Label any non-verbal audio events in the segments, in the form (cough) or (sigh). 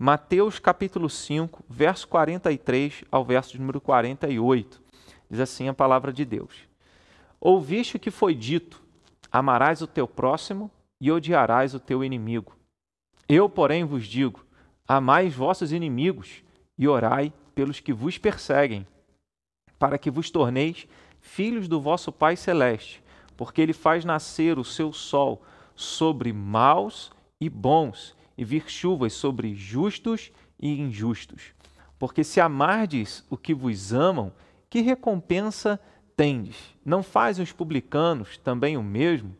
Mateus capítulo 5, verso 43 ao verso número 48. Diz assim a palavra de Deus: Ouviste o que foi dito: amarás o teu próximo e odiarás o teu inimigo. Eu, porém, vos digo: amai vossos inimigos e orai pelos que vos perseguem, para que vos torneis filhos do vosso Pai celeste, porque ele faz nascer o seu sol sobre maus e bons e vir chuvas sobre justos e injustos. Porque se amardes o que vos amam, que recompensa tendes? Não fazem os publicanos também o mesmo?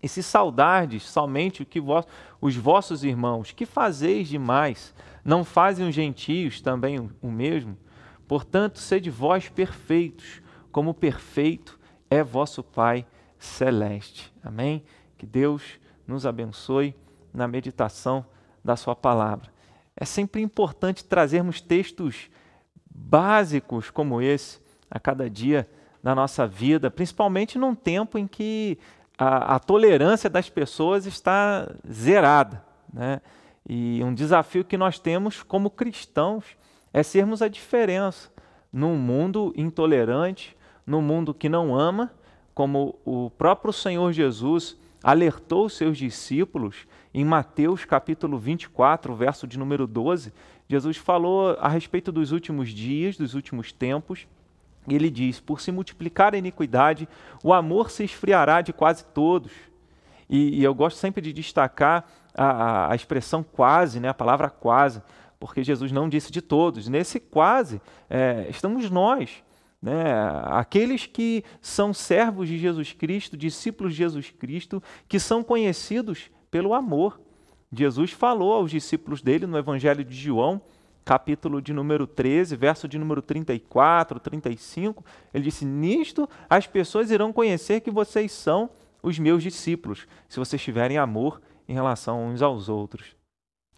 E se saudardes somente o que vos, os vossos irmãos, que fazeis demais? Não fazem os gentios também o, o mesmo? Portanto, sede vós perfeitos, como perfeito é vosso Pai celeste. Amém? Que Deus nos abençoe na meditação da Sua palavra. É sempre importante trazermos textos básicos como esse a cada dia da nossa vida, principalmente num tempo em que a, a tolerância das pessoas está zerada. Né? E um desafio que nós temos como cristãos é sermos a diferença num mundo intolerante, num mundo que não ama, como o próprio Senhor Jesus alertou os seus discípulos em Mateus capítulo 24, verso de número 12, Jesus falou a respeito dos últimos dias, dos últimos tempos, e ele diz: Por se multiplicar a iniquidade, o amor se esfriará de quase todos. E, e eu gosto sempre de destacar a, a, a, expressão quase, né, a palavra quase, porque Jesus não disse de todos. Nesse quase é, estamos nós. Né? Aqueles que são servos de Jesus Cristo, discípulos de Jesus Cristo, que são conhecidos pelo amor. Jesus falou aos discípulos dele no Evangelho de João, capítulo de número 13, verso de número 34, 35, ele disse: Nisto as pessoas irão conhecer que vocês são os meus discípulos, se vocês tiverem amor em relação uns aos outros.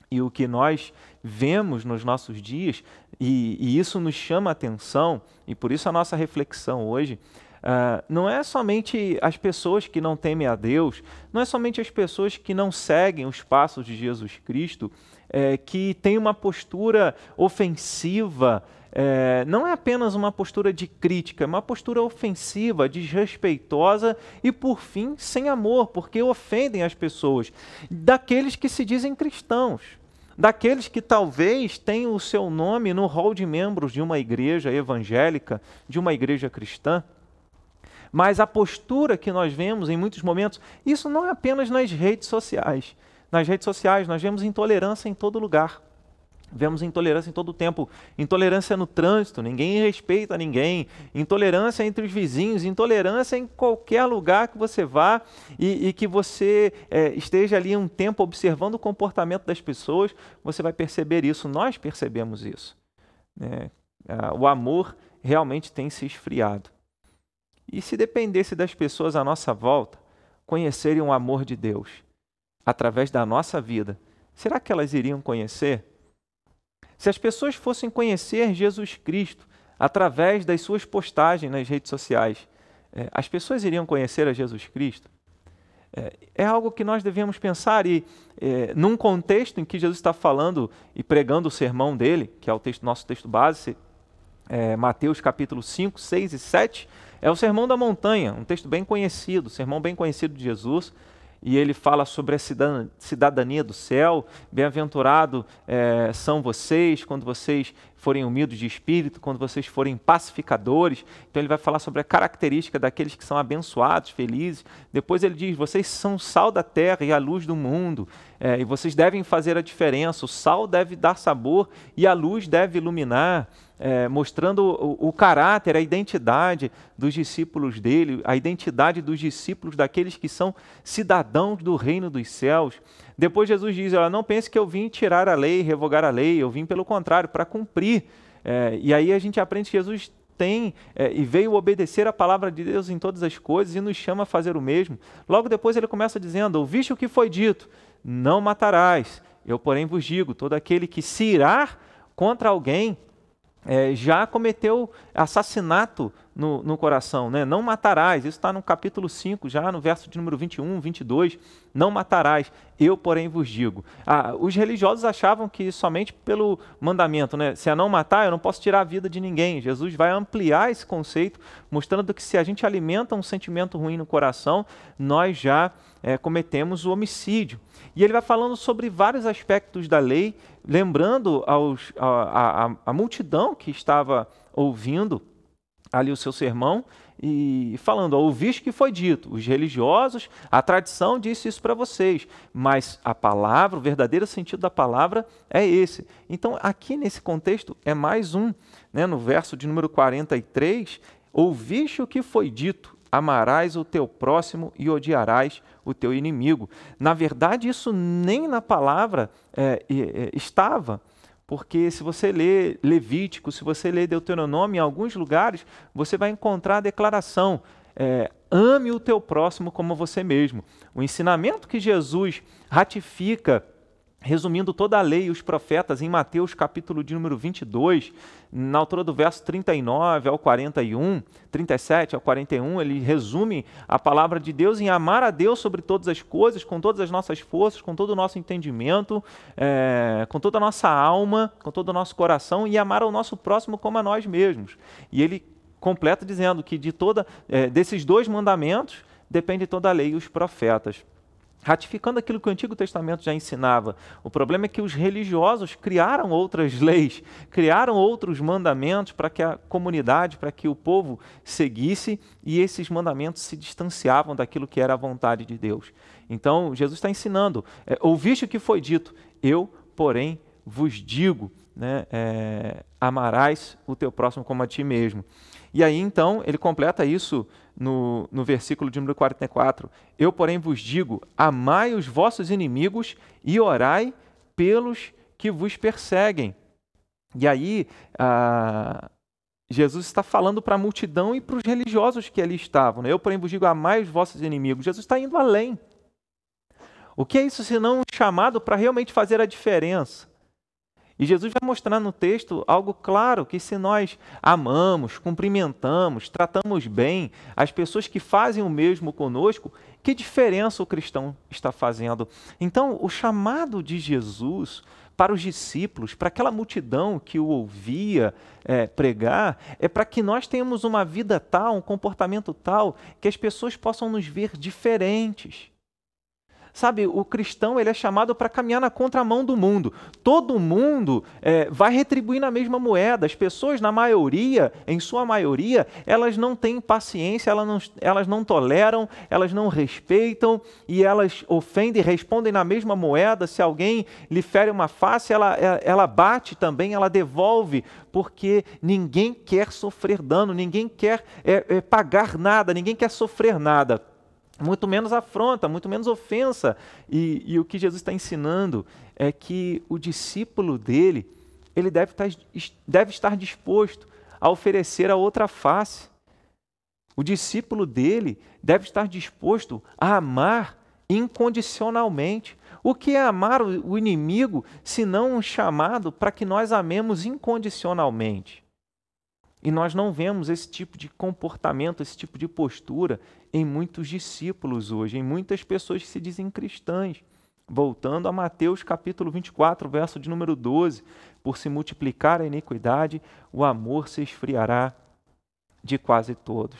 E o que nós vemos nos nossos dias, e, e isso nos chama a atenção, e por isso a nossa reflexão hoje, Uh, não é somente as pessoas que não temem a Deus, não é somente as pessoas que não seguem os passos de Jesus Cristo, é, que têm uma postura ofensiva, é, não é apenas uma postura de crítica, é uma postura ofensiva, desrespeitosa e, por fim, sem amor, porque ofendem as pessoas, daqueles que se dizem cristãos daqueles que talvez tenham o seu nome no rol de membros de uma igreja evangélica, de uma igreja cristã. Mas a postura que nós vemos em muitos momentos, isso não é apenas nas redes sociais. Nas redes sociais nós vemos intolerância em todo lugar. Vemos intolerância em todo o tempo. Intolerância no trânsito, ninguém respeita ninguém. Intolerância entre os vizinhos, intolerância em qualquer lugar que você vá e, e que você é, esteja ali um tempo observando o comportamento das pessoas, você vai perceber isso. Nós percebemos isso. Né? o amor realmente tem se esfriado. E se dependesse das pessoas à nossa volta conhecerem o amor de Deus através da nossa vida, será que elas iriam conhecer? Se as pessoas fossem conhecer Jesus Cristo através das suas postagens nas redes sociais, é, as pessoas iriam conhecer a Jesus Cristo? É, é algo que nós devemos pensar e, é, num contexto em que Jesus está falando e pregando o sermão dele, que é o texto, nosso texto base, é, Mateus capítulo 5, 6 e 7, é o Sermão da Montanha, um texto bem conhecido, sermão bem conhecido de Jesus, e ele fala sobre a cidadania do céu. Bem-aventurado é, são vocês quando vocês forem humildes de espírito, quando vocês forem pacificadores. Então ele vai falar sobre a característica daqueles que são abençoados, felizes. Depois ele diz: vocês são sal da terra e a luz do mundo, é, e vocês devem fazer a diferença. O sal deve dar sabor e a luz deve iluminar é, mostrando o, o, caráter, a identidade dos discípulos dele, a identidade dos discípulos daqueles que são cidadãos do reino dos céus. Depois Jesus diz: ela não pense que eu vim tirar a lei, revogar a lei, eu vim pelo contrário, para cumprir. É, e aí a gente aprende que Jesus tem é, e veio obedecer a palavra de Deus em todas as coisas e nos chama a fazer o mesmo. Logo depois ele começa dizendo: Ouviste o que foi dito, não matarás. Eu, porém, vos digo: todo aquele que se irá contra alguém é, já cometeu assassinato no, no coração, né? Não matarás. Isso está no capítulo 5, já no verso de número 21, 22. Não matarás. Eu, porém, vos digo. Ah, os religiosos achavam que somente pelo mandamento, né? Se é não matar, eu não posso tirar a vida de ninguém. Jesus vai ampliar esse conceito, mostrando que se a gente alimenta um sentimento ruim no coração, nós já é, cometemos o homicídio. E ele vai falando sobre vários aspectos da lei, lembrando aos, a, a, a multidão que estava ouvindo ali o seu sermão e falando: ouviste que foi dito, os religiosos, a tradição disse isso para vocês, mas a palavra, o verdadeiro sentido da palavra é esse. Então, aqui nesse contexto, é mais um, né, no verso de número 43, ouviste o que foi dito, amarás o teu próximo e odiarás o teu inimigo. Na verdade, isso nem na palavra é, é, estava. Porque se você lê Levítico, se você lê Deuteronômio, em alguns lugares, você vai encontrar a declaração: é, ame o teu próximo como você mesmo. O ensinamento que Jesus ratifica resumindo toda a lei e os profetas em Mateus capítulo de número 22, na altura do verso 39 ao 41, 37 ao 41, ele resume a palavra de Deus em amar a Deus sobre todas as coisas, com todas as nossas forças, com todo o nosso entendimento, é, com toda a nossa alma, com todo o nosso coração e amar ao nosso próximo como a nós mesmos. E ele completa dizendo que de toda é, desses dois mandamentos depende toda a lei e os profetas ratificando aquilo que o Antigo Testamento já ensinava. O problema é que os religiosos criaram outras leis, criaram outros mandamentos para que a comunidade, para que o povo seguisse, e esses mandamentos se distanciavam daquilo que era a vontade de Deus. Então, Jesus está ensinando: é, ouviste o que foi dito, eu, porém, vos digo, né, é, amarás o teu próximo como a ti mesmo. E aí, então, ele completa isso no, no versículo de número 44. Eu, porém, vos digo: amai os vossos inimigos e orai pelos que vos perseguem. E aí, ah, Jesus está falando para a multidão e para os religiosos que ali estavam. Né? Eu, porém, vos digo: amai os vossos inimigos. Jesus está indo além. O que é isso senão um chamado para realmente fazer a diferença? E Jesus vai mostrar no texto algo claro: que se nós amamos, cumprimentamos, tratamos bem as pessoas que fazem o mesmo conosco, que diferença o cristão está fazendo? Então, o chamado de Jesus para os discípulos, para aquela multidão que o ouvia é, pregar, é para que nós tenhamos uma vida tal, um comportamento tal, que as pessoas possam nos ver diferentes. Sabe, o cristão ele é chamado para caminhar na contramão do mundo. Todo mundo é, vai retribuir na mesma moeda. As pessoas, na maioria, em sua maioria, elas não têm paciência, elas não, elas não toleram, elas não respeitam e elas ofendem respondem na mesma moeda. Se alguém lhe fere uma face, ela, é, ela bate também, ela devolve, porque ninguém quer sofrer dano, ninguém quer é, é, pagar nada, ninguém quer sofrer nada muito menos afronta, muito menos ofensa. E, e, o que Jesus está ensinando é que o discípulo dele, ele deve estar, deve estar disposto a oferecer a outra face. O discípulo dele deve estar disposto a amar incondicionalmente. O que é amar o inimigo, se não um chamado para que nós amemos incondicionalmente? E nós não vemos esse tipo de comportamento, esse tipo de postura em muitos discípulos hoje, em muitas pessoas que se dizem cristãs. Voltando a Mateus capítulo 24, verso de número 12: Por se multiplicar a iniquidade, o amor se esfriará de quase todos.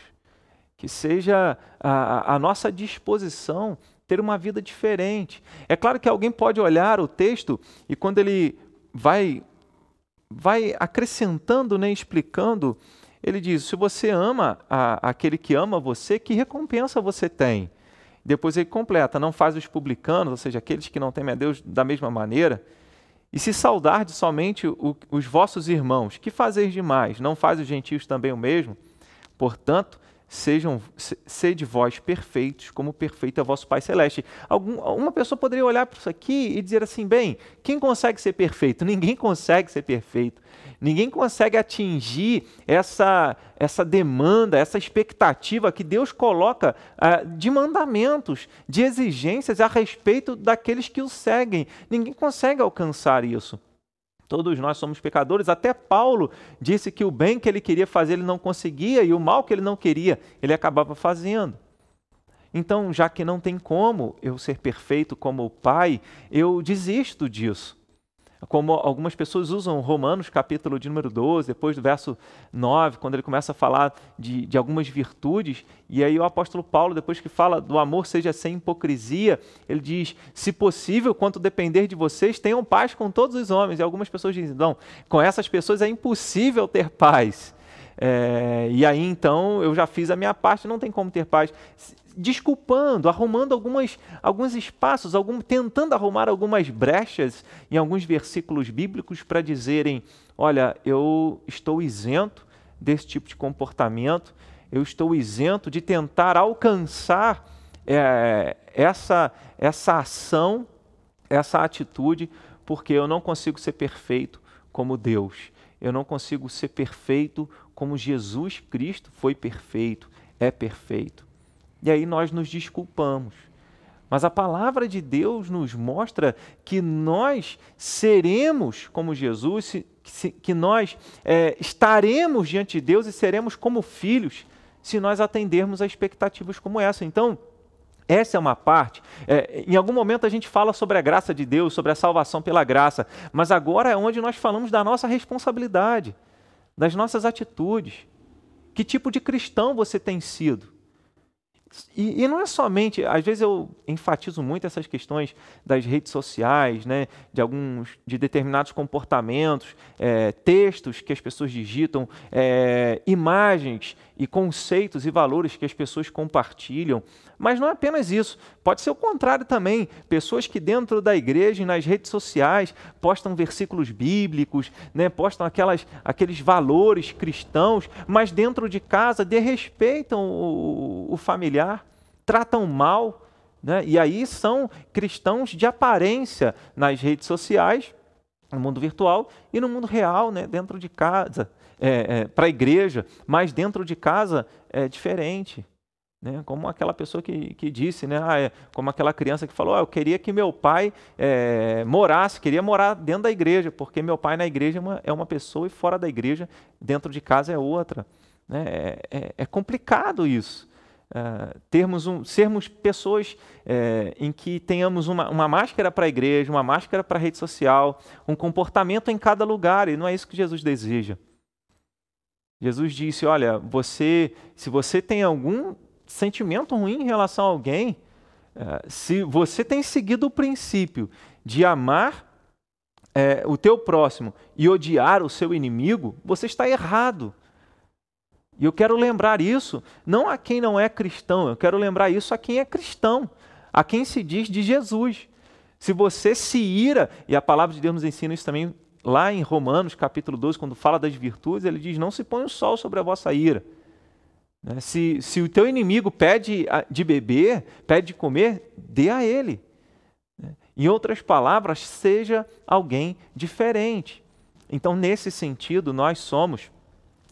Que seja a, a nossa disposição ter uma vida diferente. É claro que alguém pode olhar o texto e quando ele vai vai acrescentando, né, explicando, ele diz: se você ama a, aquele que ama você, que recompensa você tem? Depois ele completa: não faz os publicanos, ou seja, aqueles que não temem a Deus da mesma maneira. E se saudar de somente o, os vossos irmãos, que fazeis demais? Não faz os gentios também o mesmo? Portanto, sejam sede vós perfeitos, como perfeito é vosso Pai Celeste. Algum, uma pessoa poderia olhar para isso aqui e dizer assim: bem, quem consegue ser perfeito? (laughs) Ninguém consegue ser perfeito. Ninguém consegue atingir essa, essa demanda, essa expectativa que Deus coloca uh, de mandamentos, de exigências a respeito daqueles que o seguem. Ninguém consegue alcançar isso. Todos nós somos pecadores. Até Paulo disse que o bem que ele queria fazer ele não conseguia e o mal que ele não queria ele acabava fazendo. Então, já que não tem como eu ser perfeito como o Pai, eu desisto disso. Como algumas pessoas usam Romanos, capítulo de número 12, depois do verso 9, quando ele começa a falar de, de algumas virtudes, e aí o apóstolo Paulo, depois que fala do amor seja sem hipocrisia, ele diz: se possível, quanto depender de vocês, tenham paz com todos os homens. E algumas pessoas dizem: não, com essas pessoas é impossível ter paz. É, e aí então eu já fiz a minha parte, não tem como ter paz desculpando, arrumando algumas, alguns espaços, algum, tentando arrumar algumas brechas em alguns versículos bíblicos para dizerem: olha, eu estou isento desse tipo de comportamento, eu estou isento de tentar alcançar é, essa, essa ação, essa atitude, porque eu não consigo ser perfeito como Deus. Eu não consigo ser perfeito como Jesus Cristo foi perfeito, é perfeito. E aí nós nos desculpamos. Mas a palavra de Deus nos mostra que nós seremos como Jesus, que nós é, estaremos diante de Deus e seremos como filhos se nós atendermos a expectativas como essa. Então, essa é uma parte. É, em algum momento a gente fala sobre a graça de Deus, sobre a salvação pela graça, mas agora é onde nós falamos da nossa responsabilidade, das nossas atitudes. Que tipo de cristão você tem sido? E, e, não é somente, às vezes eu enfatizo muito essas questões das redes sociais, né, de alguns, de determinados comportamentos, é, textos que as pessoas digitam, é, imagens e conceitos e valores que as pessoas compartilham. Mas não é apenas isso, pode ser o contrário também. Pessoas que dentro da igreja e nas redes sociais postam versículos bíblicos, né, postam aquelas, aqueles valores cristãos, mas dentro de casa desrespeitam o, o familiar, tratam mal. Né, e aí são cristãos de aparência nas redes sociais, no mundo virtual e no mundo real, né, dentro de casa é, é, para a igreja, mas dentro de casa é diferente. Né? Como aquela pessoa que, que disse, né? Ah, é, como aquela criança que falou: ah, Eu queria que meu pai é, morasse, queria morar dentro da igreja, porque meu pai na igreja é uma, é uma pessoa e fora da igreja, dentro de casa é outra. Né? É, é, é complicado isso. Uh, termos um, sermos pessoas é, em que tenhamos uma, uma máscara para a igreja, uma máscara para a rede social, um comportamento em cada lugar, e não é isso que Jesus deseja. Jesus disse: Olha, você, se você tem algum sentimento ruim em relação a alguém, eh, se você tem seguido o princípio de amar é, o teu próximo e odiar o seu inimigo, você está errado. E eu quero lembrar isso não a quem não é cristão, eu quero lembrar isso a quem é cristão, a quem se diz de Jesus. Se você se ira, e a palavra de Deus nos ensina isso também lá em Romanos capítulo 12, quando fala das virtudes, ele diz: Não se põe o sol sobre a vossa ira. Né? Se, se o teu inimigo pede de beber, pede de comer, dê a ele. Né? Em outras palavras, seja alguém diferente. Então, nesse sentido, nós somos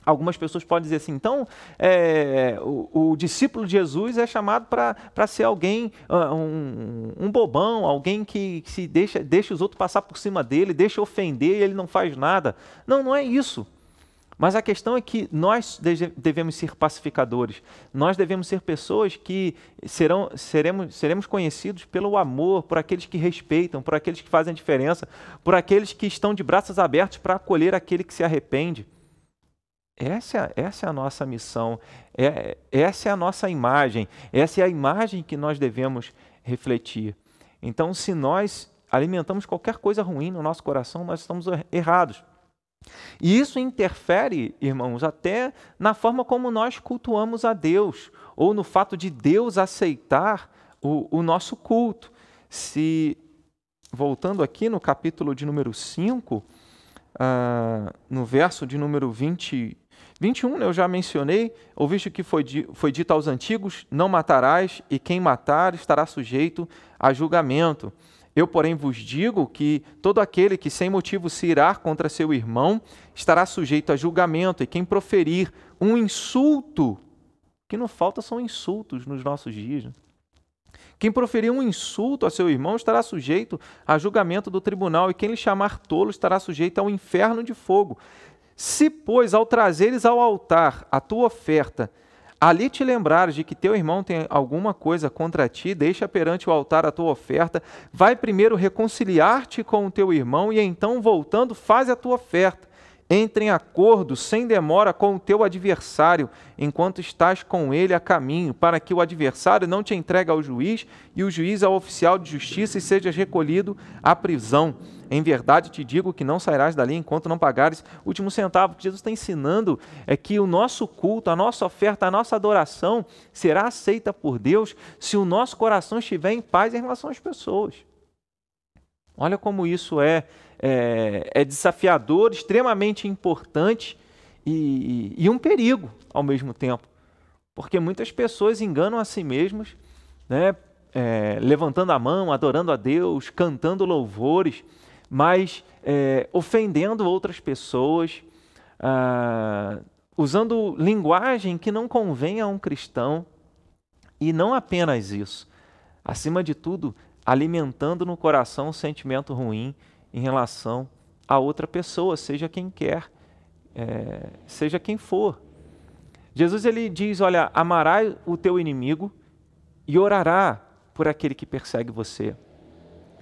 Algumas pessoas podem dizer assim, então é, o, o, discípulo de Jesus é chamado para ser alguém, um, um, bobão, alguém que, que se deixa, deixa os outros passar por cima dele, deixa ofender e ele não faz nada. Não, não é isso. Mas a questão é que nós devemos ser pacificadores. Nós devemos ser pessoas que serão, seremos, seremos conhecidos pelo amor, por aqueles que respeitam, por aqueles que fazem a diferença, por aqueles que estão de braços abertos para acolher aquele que se arrepende. Essa, essa é a nossa missão, é, essa é a nossa imagem, essa é a imagem que nós devemos refletir. Então, se nós alimentamos qualquer coisa ruim no nosso coração, nós estamos errados. E isso interfere, irmãos, até na forma como nós cultuamos a Deus, ou no fato de Deus aceitar o, o nosso culto. Se, voltando aqui no capítulo de número 5, ah, no verso de número 20, 21 eu já mencionei, ouviste que foi, foi dito aos antigos: Não matarás, e quem matar estará sujeito a julgamento. Eu, porém, vos digo que todo aquele que sem motivo se irá contra seu irmão estará sujeito a julgamento, e quem proferir um insulto, que não falta são insultos nos nossos dias. Né? Quem proferir um insulto a seu irmão estará sujeito a julgamento do tribunal, e quem lhe chamar tolo estará sujeito ao inferno de fogo. Se, pois, ao trazeres ao altar a tua oferta, ali te lembrares de que teu irmão tem alguma coisa contra ti, deixa perante o altar a tua oferta, vai primeiro reconciliar-te com o teu irmão, e então, voltando, faz a tua oferta. Entre em acordo sem demora com o teu adversário, enquanto estás com ele a caminho, para que o adversário não te entregue ao juiz e o juiz ao oficial de justiça e sejas recolhido à prisão. Em verdade te digo que não sairás dali enquanto não pagares o último centavo. O que Jesus está ensinando é que o nosso culto, a nossa oferta, a nossa adoração será aceita por Deus se o nosso coração estiver em paz em relação às pessoas. Olha como isso é é, é desafiador, extremamente importante e, e, um perigo ao mesmo tempo. Porque muitas pessoas enganam a si mesmas, né, é, levantando a mão, adorando a Deus, cantando louvores, mas é, ofendendo outras pessoas, ah, usando linguagem que não convém a um cristão. E não apenas isso, acima de tudo, alimentando no coração um sentimento ruim em relação a outra pessoa, seja quem quer, é, seja quem for. Jesus ele diz: Olha, amará o teu inimigo e orará por aquele que persegue você.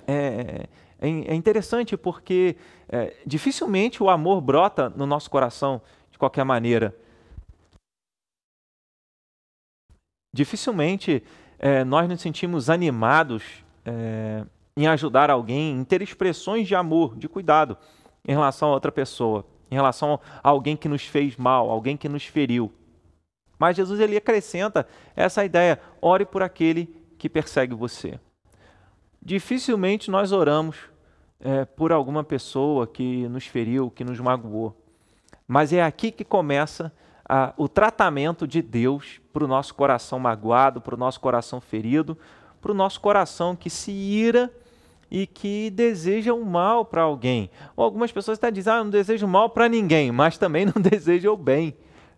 É, é, é interessante porque é, dificilmente o amor brota no nosso coração de qualquer maneira. Dificilmente é, nós nos sentimos animados é, em ajudar alguém, em ter expressões de amor, de cuidado em relação a outra pessoa, em relação a alguém que nos fez mal, alguém que nos feriu. Mas Jesus ele acrescenta essa ideia: ore por aquele que persegue você. Dificilmente nós oramos é, por alguma pessoa que nos feriu, que nos magoou. Mas é aqui que começa a, o tratamento de Deus para o nosso coração magoado, para o nosso coração ferido, para o nosso coração que se ira e que desejam mal para alguém. Ou algumas pessoas até dizem, ah, não desejo mal para ninguém, mas também não (laughs) desejam o bem.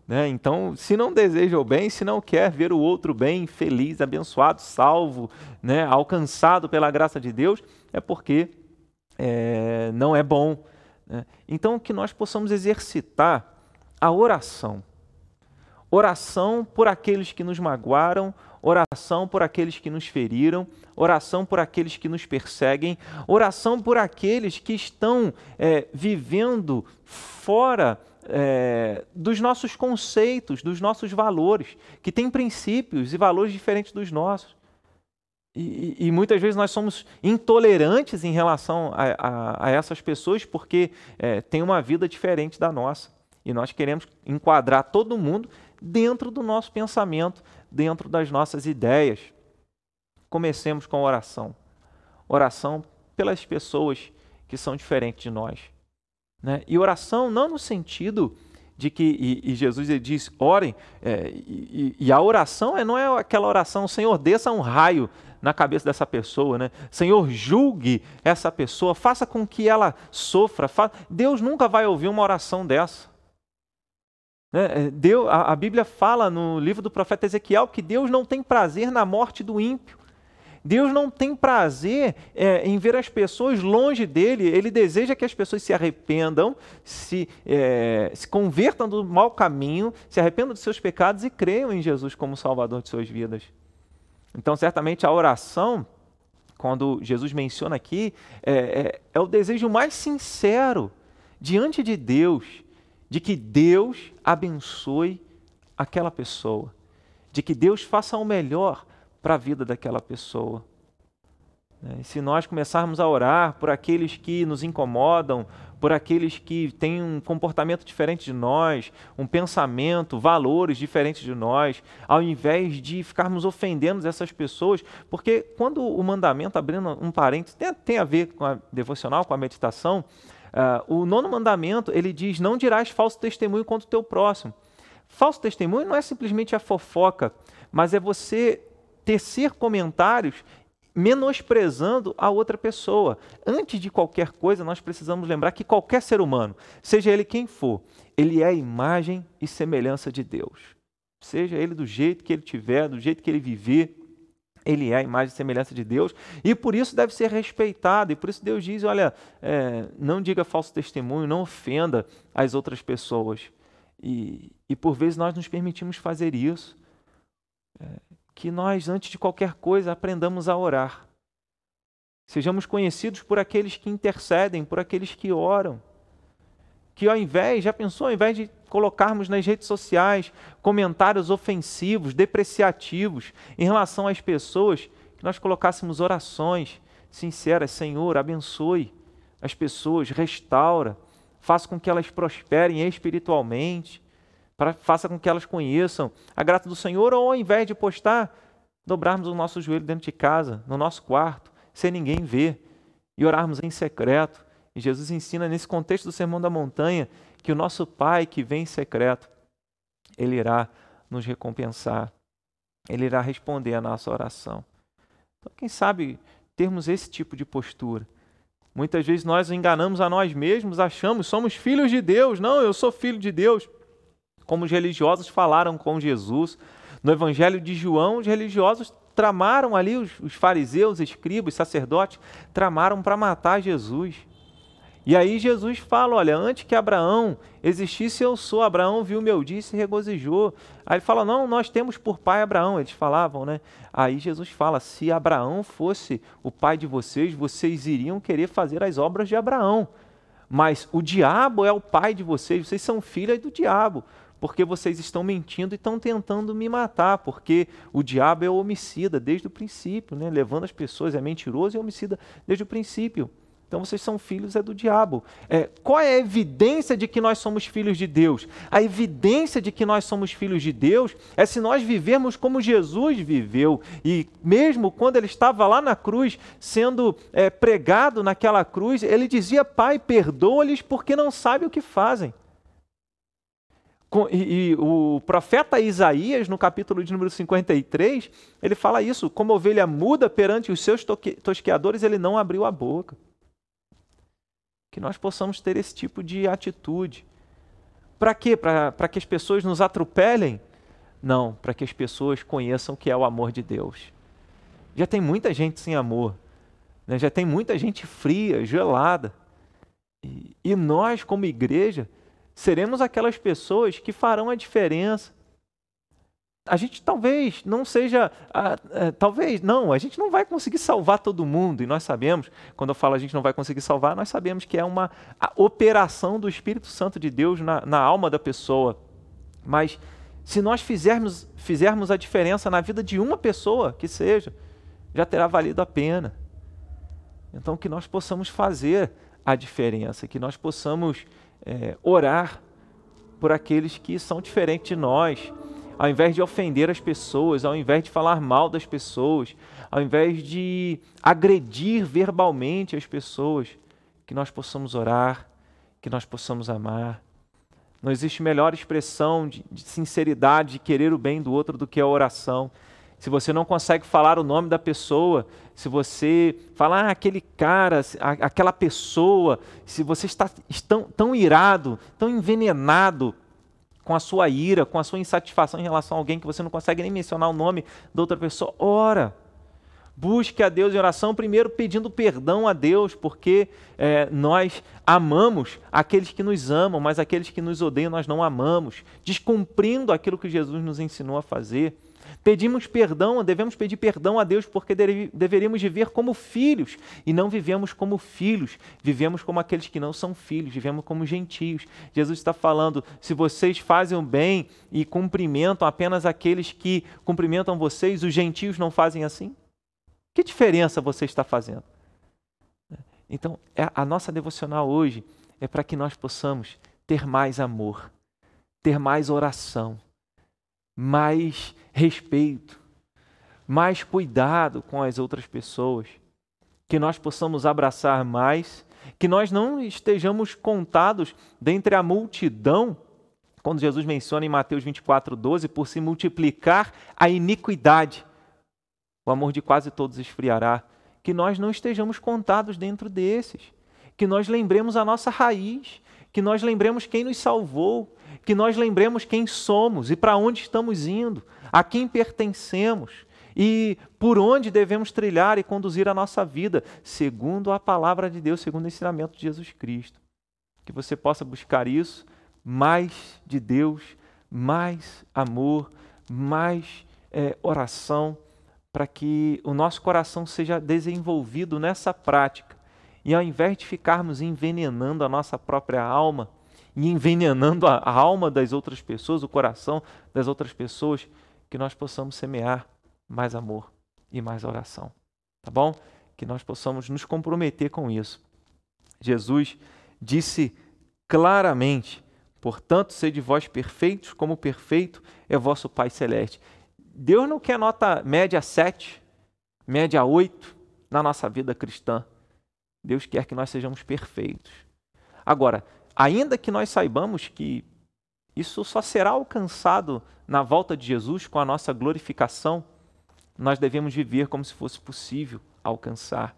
Né? Então, se não deseja o bem, se não quer ver o outro bem, feliz, abençoado, salvo, né? alcançado pela graça de Deus, é porque é, não é bom. Né? Então, que nós possamos exercitar a oração. Oração por aqueles que nos magoaram, oração por aqueles que nos feriram, oração por aqueles que nos perseguem, oração por aqueles que estão é, vivendo fora é, dos nossos conceitos, dos nossos valores, que têm princípios e valores diferentes dos nossos. E, e, muitas vezes nós somos intolerantes em relação a, a, a essas pessoas porque é, uma vida diferente da nossa. E nós queremos enquadrar todo mundo dentro do nosso pensamento, dentro das nossas ideias. Comecemos com oração. Oração pelas pessoas que são diferentes de nós. Né? E oração não no sentido de que, e, e Jesus ele diz, orem, é, e, e, a oração é, não é aquela oração, Senhor, desça um raio na cabeça dessa pessoa, né? Senhor, julgue essa pessoa, faça com que ela sofra. Fa... Deus nunca vai ouvir uma oração dessa. Né? É, Deus, a, a Bíblia fala no livro do profeta Ezequiel que Deus não tem prazer na morte do ímpio. Deus não tem prazer é, em ver as pessoas longe dele, ele deseja que as pessoas se arrependam, se, é, se convertam do mau caminho, se arrependam de seus pecados e creiam em Jesus como Salvador de suas vidas. Então, certamente, a oração, quando Jesus menciona aqui, é, é, é o desejo mais sincero diante de Deus de que Deus abençoe aquela pessoa, de que Deus faça o melhor para a vida daquela pessoa. Né? E se nós começarmos a orar por aqueles que nos incomodam, por aqueles que têm um comportamento diferente de nós, um pensamento, valores diferentes de nós, ao invés de ficarmos ofendendo essas pessoas, porque quando o mandamento, abrindo um parênteses, tem, tem a ver com a devocional, com a meditação, Uh, o nono mandamento, ele diz, não dirás falso testemunho contra o teu próximo. Falso testemunho não é simplesmente a fofoca, mas é você tecer comentários menosprezando a outra pessoa. Antes de qualquer coisa, nós precisamos lembrar que qualquer ser humano, seja ele quem for, ele é a imagem e semelhança de Deus. Seja ele do jeito que ele tiver, do jeito que ele viver, Ele é a imagem e semelhança de Deus e por isso deve ser respeitado. E por isso Deus diz: olha, é, não diga falso testemunho, não ofenda as outras pessoas. E, e por vezes nós nos permitimos fazer isso. É, que nós, antes de qualquer coisa, aprendamos a orar. Sejamos conhecidos por aqueles que intercedem, por aqueles que oram. Que ao invés, já pensou, ao invés de colocarmos nas redes sociais comentários ofensivos, depreciativos em relação às pessoas, que nós colocássemos orações sinceras, Senhor, abençoe as pessoas, restaura, faça com que elas prosperem espiritualmente, para, faça com que elas conheçam a graça do Senhor, ou ao invés de postar, dobrarmos o nosso joelho dentro de casa, no nosso quarto, sem ninguém ver, e orarmos em secreto. E Jesus ensina nesse contexto do Sermão da Montanha que o nosso Pai que vem em secreto, Ele irá nos recompensar, Ele irá responder a nossa oração. Então, quem sabe termos esse tipo de postura. Muitas vezes nós enganamos a nós mesmos, achamos somos filhos de Deus. Não, eu sou filho de Deus. Como os religiosos falaram com Jesus. No Evangelho de João, os religiosos tramaram ali, os, os fariseus, escribas, sacerdotes, tramaram para matar Jesus. E aí Jesus fala: olha, antes que Abraão existisse, eu sou. Abraão viu meu dia e se regozijou. Aí ele fala: não, nós temos por pai Abraão. Eles falavam, né? Aí Jesus fala: se Abraão fosse o pai de vocês, vocês iriam querer fazer as obras de Abraão. Mas o diabo é o pai de vocês, vocês são filhas do diabo porque vocês estão mentindo e estão tentando me matar, porque o diabo é homicida desde o princípio, né? levando as pessoas, é mentiroso e homicida desde o princípio. Então vocês são filhos é do diabo. É, qual é a evidência de que nós somos filhos de Deus? A evidência de que nós somos filhos de Deus é se nós vivermos como Jesus viveu. E mesmo quando ele estava lá na cruz, sendo é, pregado naquela cruz, ele dizia: Pai, perdoa-lhes porque não sabem o que fazem. E, e, o profeta Isaías, no capítulo de número 53, ele fala isso: como ovelha muda perante os seus tosqueadores, ele não abriu a boca que nós possamos ter esse tipo de atitude. Para quê? Para que as pessoas nos atropelem? Não, para que as pessoas conheçam o que é o amor de Deus. Já tem muita gente sem amor, né? já tem muita gente fria, gelada. E, e nós, como igreja, seremos aquelas pessoas que farão a diferença, a gente talvez não seja, uh, uh, talvez não, a gente não vai conseguir salvar todo mundo e nós sabemos, quando eu falo a gente não vai conseguir salvar, nós sabemos que é uma operação do Espírito Santo de Deus na, na alma da pessoa. Mas se nós fizermos, fizermos a diferença na vida de uma pessoa que seja, já terá valido a pena. Então que nós possamos fazer a diferença, que nós possamos é, orar por aqueles que são diferentes de nós ao invés de ofender as pessoas, ao invés de falar mal das pessoas, ao invés de agredir verbalmente as pessoas, que nós possamos orar, que nós possamos amar. Não existe melhor expressão de, de sinceridade, de querer o bem do outro do que a oração. Se você não consegue falar o nome da pessoa, se você falar ah, aquele cara, aquela pessoa, se você está tão, tão irado, tão envenenado com a sua ira, com a sua insatisfação em relação a alguém que você não consegue nem mencionar o nome da outra pessoa, ora. Busque a Deus em oração, primeiro pedindo perdão a Deus, porque é, nós amamos aqueles que nos amam, mas aqueles que nos odeiam nós não amamos, descumprindo aquilo que Jesus nos ensinou a fazer. Pedimos perdão, devemos pedir perdão a Deus porque deveríamos viver como filhos e não vivemos como filhos, vivemos como aqueles que não são filhos, vivemos como gentios. Jesus está falando: se vocês fazem o bem e cumprimentam apenas aqueles que cumprimentam vocês, os gentios não fazem assim? Que diferença você está fazendo? Então, é, a nossa devocional hoje é para que nós possamos ter mais amor, ter mais oração, mais respeito, mais cuidado com as outras pessoas, que nós possamos abraçar mais, que nós não estejamos contados dentre a multidão, quando Jesus menciona em Mateus 24, 12, por se multiplicar a iniquidade, o amor de quase todos esfriará, que nós não estejamos contados dentro desses, que nós lembremos a nossa raiz, que nós lembremos quem nos salvou, que nós lembremos quem somos e para onde estamos indo, a quem pertencemos e por onde devemos trilhar e conduzir a nossa vida, segundo a palavra de Deus, segundo o ensinamento de Jesus Cristo. Que você possa buscar isso, mais de Deus, mais amor, mais é, oração, para que o nosso coração seja desenvolvido nessa prática. E ao invés de ficarmos envenenando a nossa própria alma, e envenenando a, a alma das outras pessoas, o coração das outras pessoas, que nós possamos semear mais amor e mais oração. Tá bom? Que nós possamos nos comprometer com isso. Jesus disse claramente: Portanto, sede vós perfeitos, como perfeito é vosso Pai Celeste. Deus não quer nota média 7, média 8 na nossa vida cristã. Deus quer que nós sejamos perfeitos. Agora, ainda que nós saibamos que isso só será alcançado na volta de Jesus com a nossa glorificação, nós devemos viver como se fosse possível alcançar,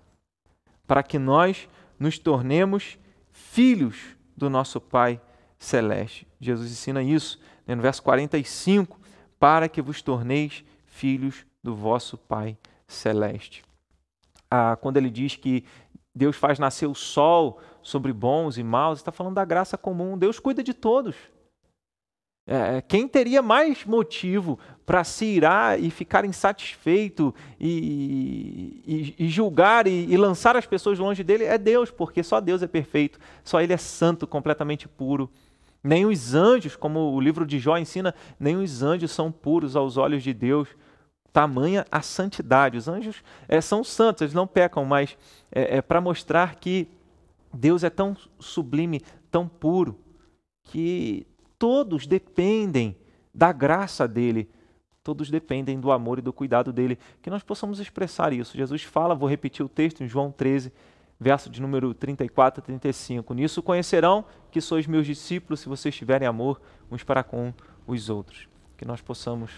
para que nós nos tornemos filhos do nosso Pai celeste. Jesus ensina isso né, no verso 45, para que vos torneis filhos do vosso Pai celeste. Ah, quando ele diz que Deus faz nascer o sol sobre bons e maus, está falando da graça comum. Deus cuida de todos. É, quem teria mais motivo para se irar e ficar insatisfeito e, e, e julgar e, e, lançar as pessoas longe dele é Deus, porque só Deus é perfeito, só Ele é santo, completamente puro. Nem os anjos, como o livro de Jó ensina, nem os anjos são puros aos olhos de Deus. Tamanha a santidade. Os anjos é, são santos, eles não pecam, mas é, é para mostrar que Deus é tão sublime, tão puro, que todos dependem da graça dele, todos dependem do amor e do cuidado dele. Que nós possamos expressar isso. Jesus fala, vou repetir o texto em João 13, verso de número 34 a 35. Nisso conhecerão que sois meus discípulos se vocês tiverem amor uns para com os outros. Que nós possamos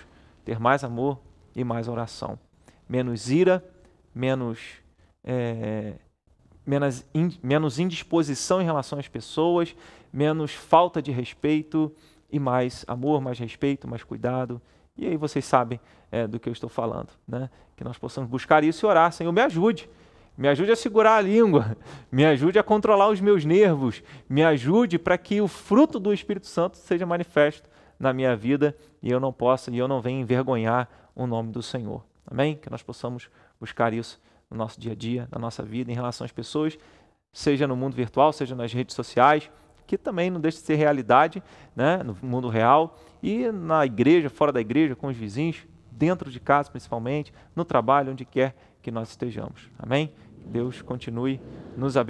ter mais amor e mais oração. Menos ira, menos, é, menos, in, menos indisposição em relação às pessoas, menos falta de respeito e mais amor, mais respeito, mais cuidado. E aí vocês sabem é, do que eu estou falando, né? Que nós possamos buscar isso e orar, Senhor, me ajude. Me ajude a segurar a língua, me ajude a controlar os meus nervos, me ajude para que o fruto do Espírito Santo seja manifesto na minha vida e eu não possa e eu não venha envergonhar o nome do Senhor. Amém? Que nós possamos buscar isso no nosso dia a dia, na nossa vida, em relação às pessoas, seja no mundo virtual, seja nas redes sociais, que também não deixa de ser realidade né, no mundo real, e na igreja, fora da igreja, com os vizinhos, dentro de casa principalmente, no trabalho, onde quer que nós estejamos. Amém? Deus continue nos abençoando.